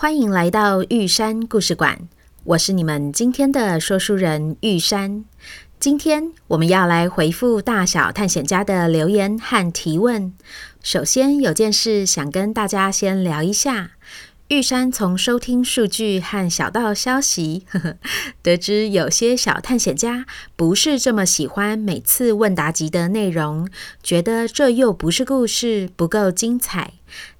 欢迎来到玉山故事馆。我是你们今天的说书人玉山。今天我们要来回复大小探险家的留言和提问。首先有件事想跟大家先聊一下。玉山从收听数据和小道消息呵呵，得知有些小探险家不是这么喜欢每次问答集的内容，觉得这又不是故事，不够精彩。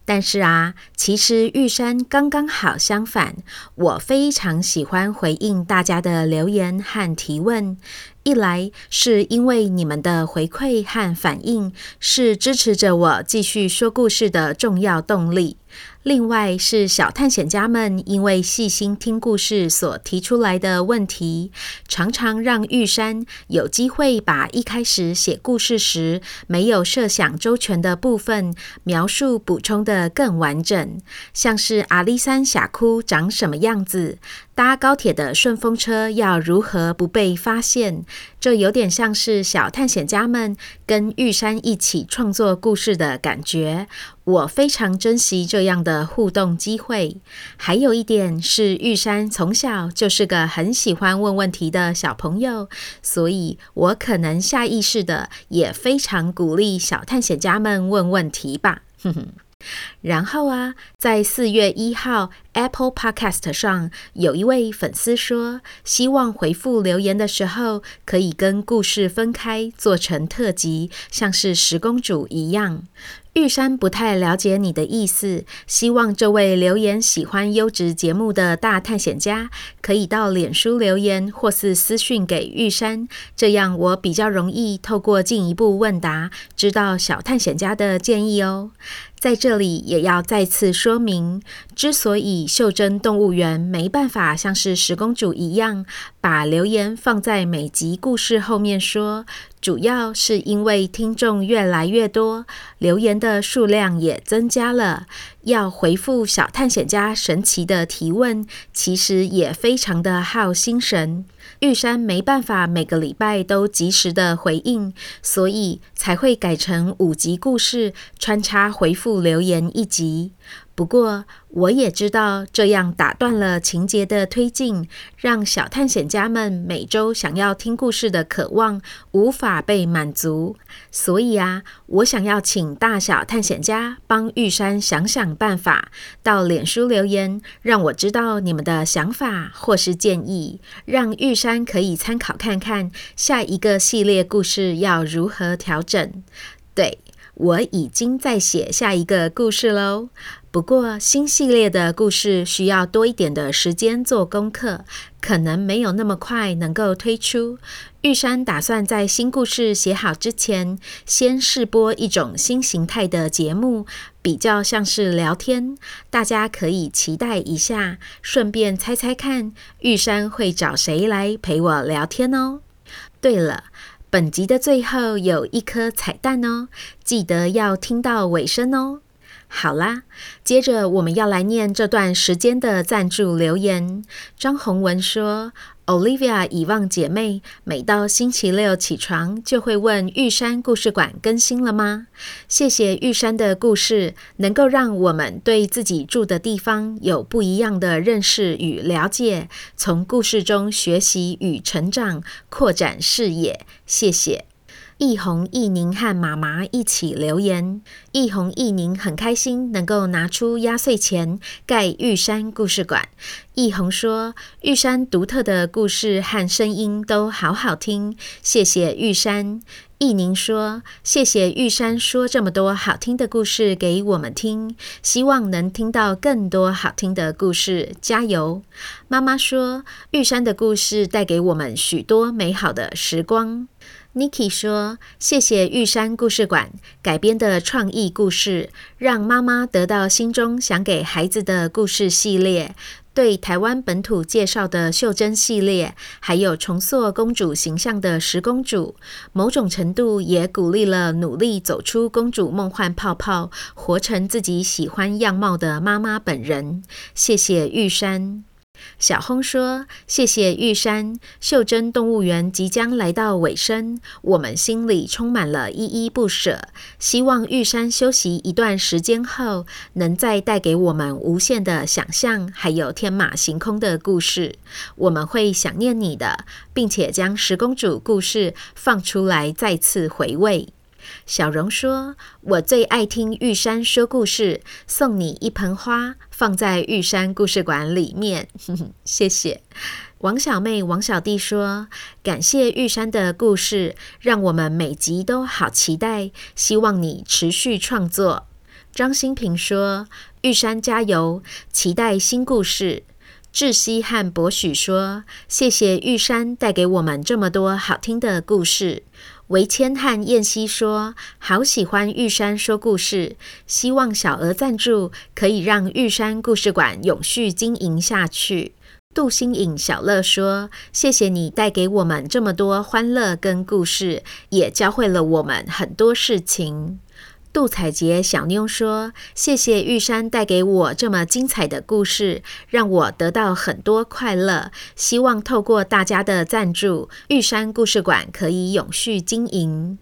但是啊，其实玉山刚刚好相反，我非常喜欢回应大家的留言和提问。一来是因为你们的回馈和反应是支持着我继续说故事的重要动力。另外是小探险家们因为细心听故事所提出来的问题，常常让玉山有机会把一开始写故事时没有设想周全的部分描述补充得更完整。像是阿里山峡谷长什么样子，搭高铁的顺风车要如何不被发现，这有点像是小探险家们跟玉山一起创作故事的感觉。我非常珍惜这样的互动机会。还有一点是，玉山从小就是个很喜欢问问题的小朋友，所以我可能下意识的也非常鼓励小探险家们问问题吧。哼哼。然后啊，在四月一号 Apple Podcast 上，有一位粉丝说，希望回复留言的时候可以跟故事分开，做成特辑，像是十公主一样。玉山不太了解你的意思，希望这位留言喜欢优质节目的大探险家可以到脸书留言或是私讯给玉山，这样我比较容易透过进一步问答知道小探险家的建议哦。在这里也要再次说明，之所以袖珍动物园没办法像是十公主一样把留言放在每集故事后面说。主要是因为听众越来越多，留言的数量也增加了，要回复小探险家神奇的提问，其实也非常的耗心神。玉山没办法每个礼拜都及时的回应，所以才会改成五集故事穿插回复留言一集。不过，我也知道这样打断了情节的推进，让小探险家们每周想要听故事的渴望无法被满足。所以啊，我想要请大小探险家帮玉山想想办法，到脸书留言，让我知道你们的想法或是建议，让玉山可以参考看看下一个系列故事要如何调整。对，我已经在写下一个故事喽。不过，新系列的故事需要多一点的时间做功课，可能没有那么快能够推出。玉山打算在新故事写好之前，先试播一种新形态的节目，比较像是聊天，大家可以期待一下，顺便猜猜看，玉山会找谁来陪我聊天哦。对了，本集的最后有一颗彩蛋哦，记得要听到尾声哦。好啦，接着我们要来念这段时间的赞助留言。张宏文说：“Olivia 遗忘姐妹每到星期六起床就会问玉山故事馆更新了吗？谢谢玉山的故事，能够让我们对自己住的地方有不一样的认识与了解，从故事中学习与成长，扩展视野。谢谢。”易红、易宁和妈妈一起留言。易红、易宁很开心能够拿出压岁钱盖玉山故事馆。易红说：“玉山独特的故事和声音都好好听，谢谢玉山。”易宁说：“谢谢玉山说这么多好听的故事给我们听，希望能听到更多好听的故事，加油。”妈妈说：“玉山的故事带给我们许多美好的时光。” Niki 说：“谢谢玉山故事馆改编的创意故事，让妈妈得到心中想给孩子的故事系列。对台湾本土介绍的袖珍系列，还有重塑公主形象的十公主，某种程度也鼓励了努力走出公主梦幻泡泡，活成自己喜欢样貌的妈妈本人。谢谢玉山。”小轰说：“谢谢玉山，秀珍动物园即将来到尾声，我们心里充满了依依不舍。希望玉山休息一段时间后，能再带给我们无限的想象，还有天马行空的故事。我们会想念你的，并且将十公主故事放出来再次回味。”小荣说：“我最爱听玉山说故事，送你一盆花，放在玉山故事馆里面。”谢谢。王小妹、王小弟说：“感谢玉山的故事，让我们每集都好期待。希望你持续创作。”张新平说：“玉山加油，期待新故事。”志熙和博许说：“谢谢玉山带给我们这么多好听的故事。”维千和燕西说：“好喜欢玉山说故事，希望小额赞助可以让玉山故事馆永续经营下去。”杜新颖、小乐说：“谢谢你带给我们这么多欢乐跟故事，也教会了我们很多事情。”杜彩杰小妞说：“谢谢玉山带给我这么精彩的故事，让我得到很多快乐。希望透过大家的赞助，玉山故事馆可以永续经营。”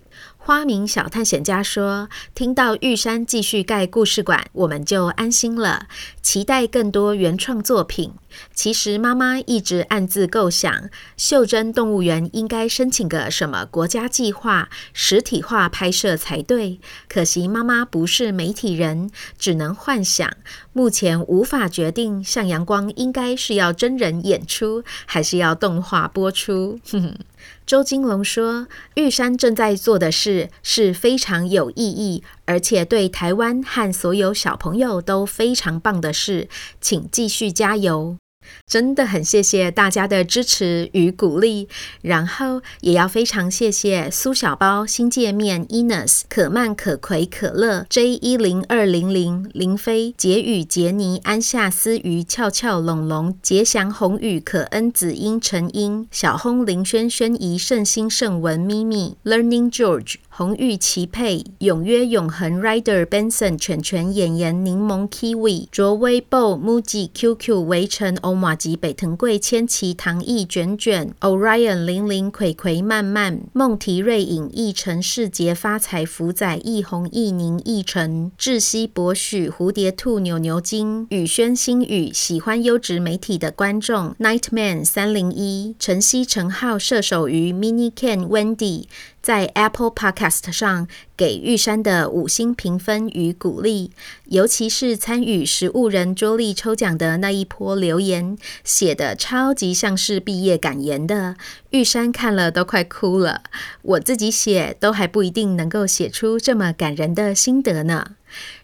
花名小探险家说：“听到玉山继续盖故事馆，我们就安心了。期待更多原创作品。其实妈妈一直暗自构想，袖珍动物园应该申请个什么国家计划，实体化拍摄才对。可惜妈妈不是媒体人，只能幻想。目前无法决定，向阳光应该是要真人演出，还是要动画播出。”哼哼。周金龙说：“玉山正在做的事是非常有意义，而且对台湾和所有小朋友都非常棒的事，请继续加油。”真的很谢谢大家的支持与鼓励，然后也要非常谢谢苏小包、新界面、Enos、可曼、可葵、可乐、J 一零二零零、林飞、杰宇、杰尼、安夏、思瑜、俏俏、龙龙、杰祥、宏宇、可恩、子英、陈英、小轰、林轩、轩怡、圣心、圣文、咪咪、Learning George。红玉齐配、永约永恒、Rider Benson、犬犬、演员、柠檬、Kiwi、卓威、Bo、Muji、QQ、围城、欧马吉、北藤贵、千奇、唐毅、卷卷、Orion、玲玲、葵葵、漫漫、梦提瑞影、奕晨、世杰、发财、福仔、易红、易宁、易晨、窒息、博许、蝴蝶兔、牛牛精、宇轩、星宇、喜欢优质媒体的观众、Nightman 三零一、晨曦、陈浩、射手鱼、Mini Ken、Wendy。在 Apple Podcast 上给玉山的五星评分与鼓励，尤其是参与食物人桌历抽奖的那一波留言，写得超级像是毕业感言的，玉山看了都快哭了。我自己写都还不一定能够写出这么感人的心得呢。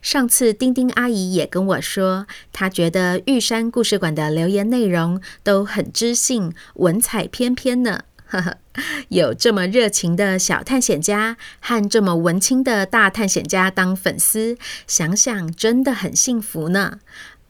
上次丁丁阿姨也跟我说，她觉得玉山故事馆的留言内容都很知性，文采翩翩呢。有这么热情的小探险家和这么文青的大探险家当粉丝，想想真的很幸福呢。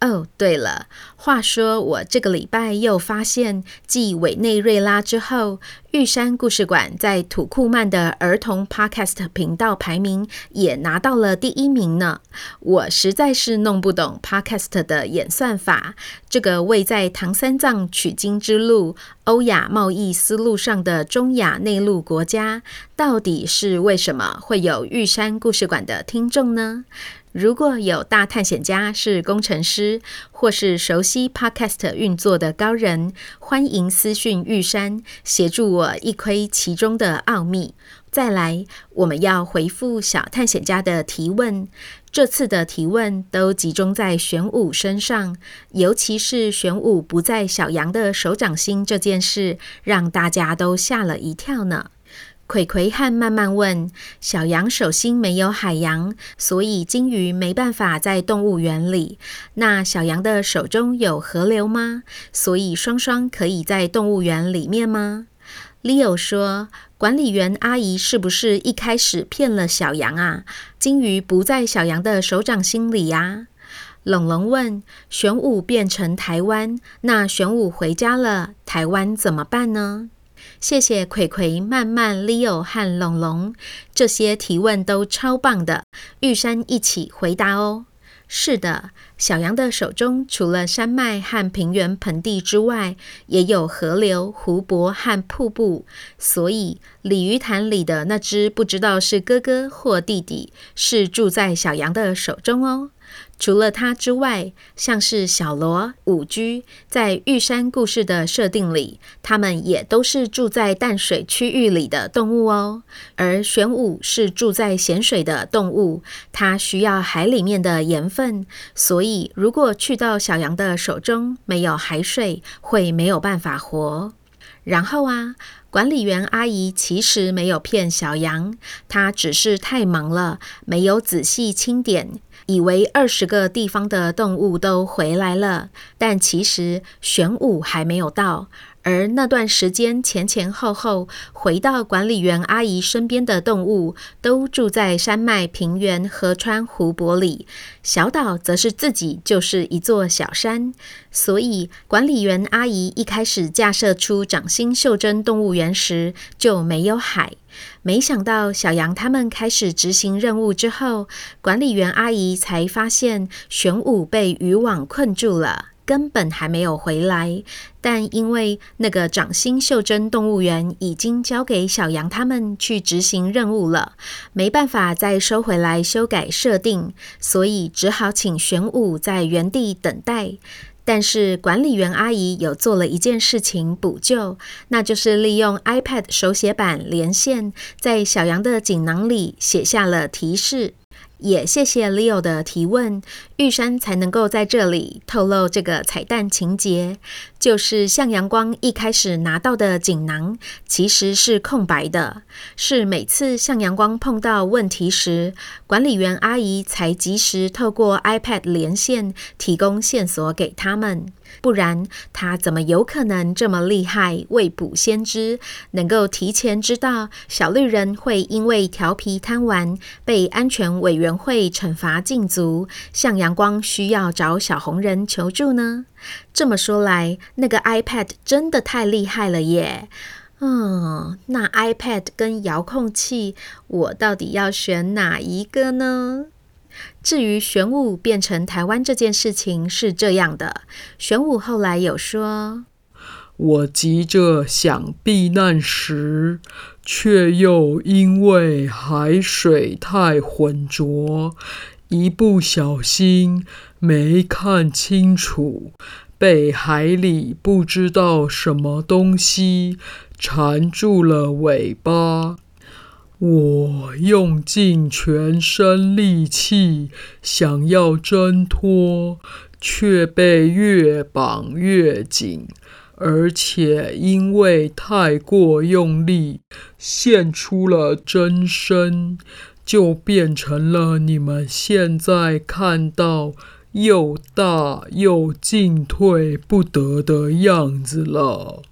哦，对了，话说我这个礼拜又发现，继委内瑞拉之后，玉山故事馆在土库曼的儿童 Podcast 频道排名也拿到了第一名呢。我实在是弄不懂 Podcast 的演算法，这个位在唐三藏取经之路、欧亚贸易丝路上的中亚内陆国家，到底是为什么会有玉山故事馆的听众呢？如果有大探险家是工程师，或是熟悉 Podcast 运作的高人，欢迎私讯玉山，协助我一窥其中的奥秘。再来，我们要回复小探险家的提问。这次的提问都集中在玄武身上，尤其是玄武不在小羊的手掌心这件事，让大家都吓了一跳呢。葵葵和慢慢问：小羊手心没有海洋，所以鲸鱼没办法在动物园里。那小羊的手中有河流吗？所以双双可以在动物园里面吗？Leo 说：“管理员阿姨是不是一开始骗了小羊啊？金鱼不在小羊的手掌心里呀？”龙龙问：“玄武变成台湾，那玄武回家了，台湾怎么办呢？”谢谢葵葵、曼曼、Leo 和龙龙，这些提问都超棒的，玉山一起回答哦。是的，小羊的手中除了山脉和平原盆地之外，也有河流、湖泊和瀑布。所以，鲤鱼潭里的那只不知道是哥哥或弟弟，是住在小羊的手中哦。除了它之外，像是小罗、五居，在玉山故事的设定里，它们也都是住在淡水区域里的动物哦。而玄武是住在咸水的动物，它需要海里面的盐分，所以如果去到小羊的手中，没有海水，会没有办法活。然后啊，管理员阿姨其实没有骗小羊，她只是太忙了，没有仔细清点。以为二十个地方的动物都回来了，但其实玄武还没有到。而那段时间前前后后回到管理员阿姨身边的动物，都住在山脉、平原、河川、湖泊里。小岛则是自己就是一座小山，所以管理员阿姨一开始架设出掌心袖珍动物园时就没有海。没想到小羊他们开始执行任务之后，管理员阿姨才发现玄武被渔网困住了。根本还没有回来，但因为那个掌心袖珍动物园已经交给小羊他们去执行任务了，没办法再收回来修改设定，所以只好请玄武在原地等待。但是管理员阿姨有做了一件事情补救，那就是利用 iPad 手写板连线，在小羊的锦囊里写下了提示。也谢谢 Leo 的提问，玉山才能够在这里透露这个彩蛋情节，就是向阳光一开始拿到的锦囊其实是空白的，是每次向阳光碰到问题时，管理员阿姨才及时透过 iPad 连线提供线索给他们。不然，他怎么有可能这么厉害，未卜先知，能够提前知道小绿人会因为调皮贪玩被安全委员会惩罚禁足，向阳光需要找小红人求助呢？这么说来，那个 iPad 真的太厉害了耶！嗯，那 iPad 跟遥控器，我到底要选哪一个呢？至于玄武变成台湾这件事情是这样的，玄武后来有说：“我急着想避难时，却又因为海水太浑浊，一不小心没看清楚，被海里不知道什么东西缠住了尾巴。”我用尽全身力气想要挣脱，却被越绑越紧，而且因为太过用力，现出了真身，就变成了你们现在看到又大又进退不得的样子了。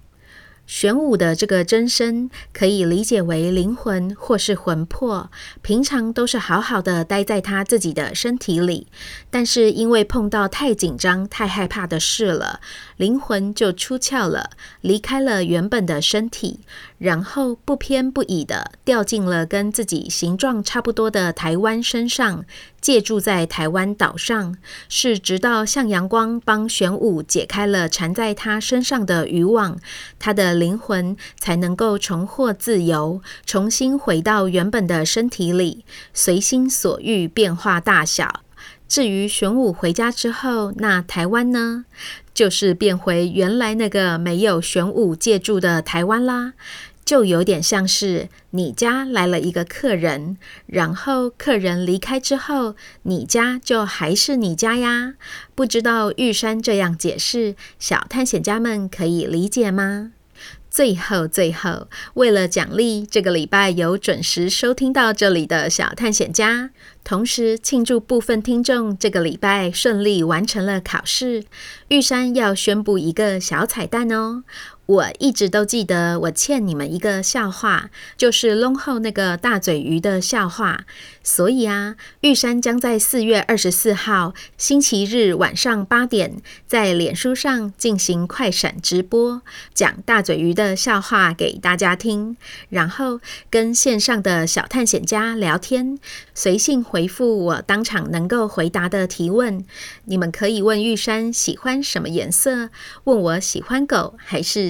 玄武的这个真身可以理解为灵魂或是魂魄，平常都是好好的待在他自己的身体里，但是因为碰到太紧张、太害怕的事了，灵魂就出窍了，离开了原本的身体，然后不偏不倚的掉进了跟自己形状差不多的台湾身上。借住在台湾岛上，是直到向阳光帮玄武解开了缠在他身上的渔网，他的灵魂才能够重获自由，重新回到原本的身体里，随心所欲变化大小。至于玄武回家之后，那台湾呢，就是变回原来那个没有玄武借住的台湾啦。就有点像是你家来了一个客人，然后客人离开之后，你家就还是你家呀。不知道玉山这样解释，小探险家们可以理解吗？最后，最后，为了奖励这个礼拜有准时收听到这里的小探险家，同时庆祝部分听众这个礼拜顺利完成了考试，玉山要宣布一个小彩蛋哦。我一直都记得，我欠你们一个笑话，就是龙后那个大嘴鱼的笑话。所以啊，玉山将在四月二十四号星期日晚上八点，在脸书上进行快闪直播，讲大嘴鱼的笑话给大家听，然后跟线上的小探险家聊天，随性回复我当场能够回答的提问。你们可以问玉山喜欢什么颜色，问我喜欢狗还是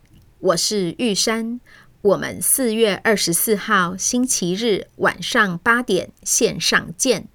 我是玉山，我们四月二十四号星期日晚上八点线上见。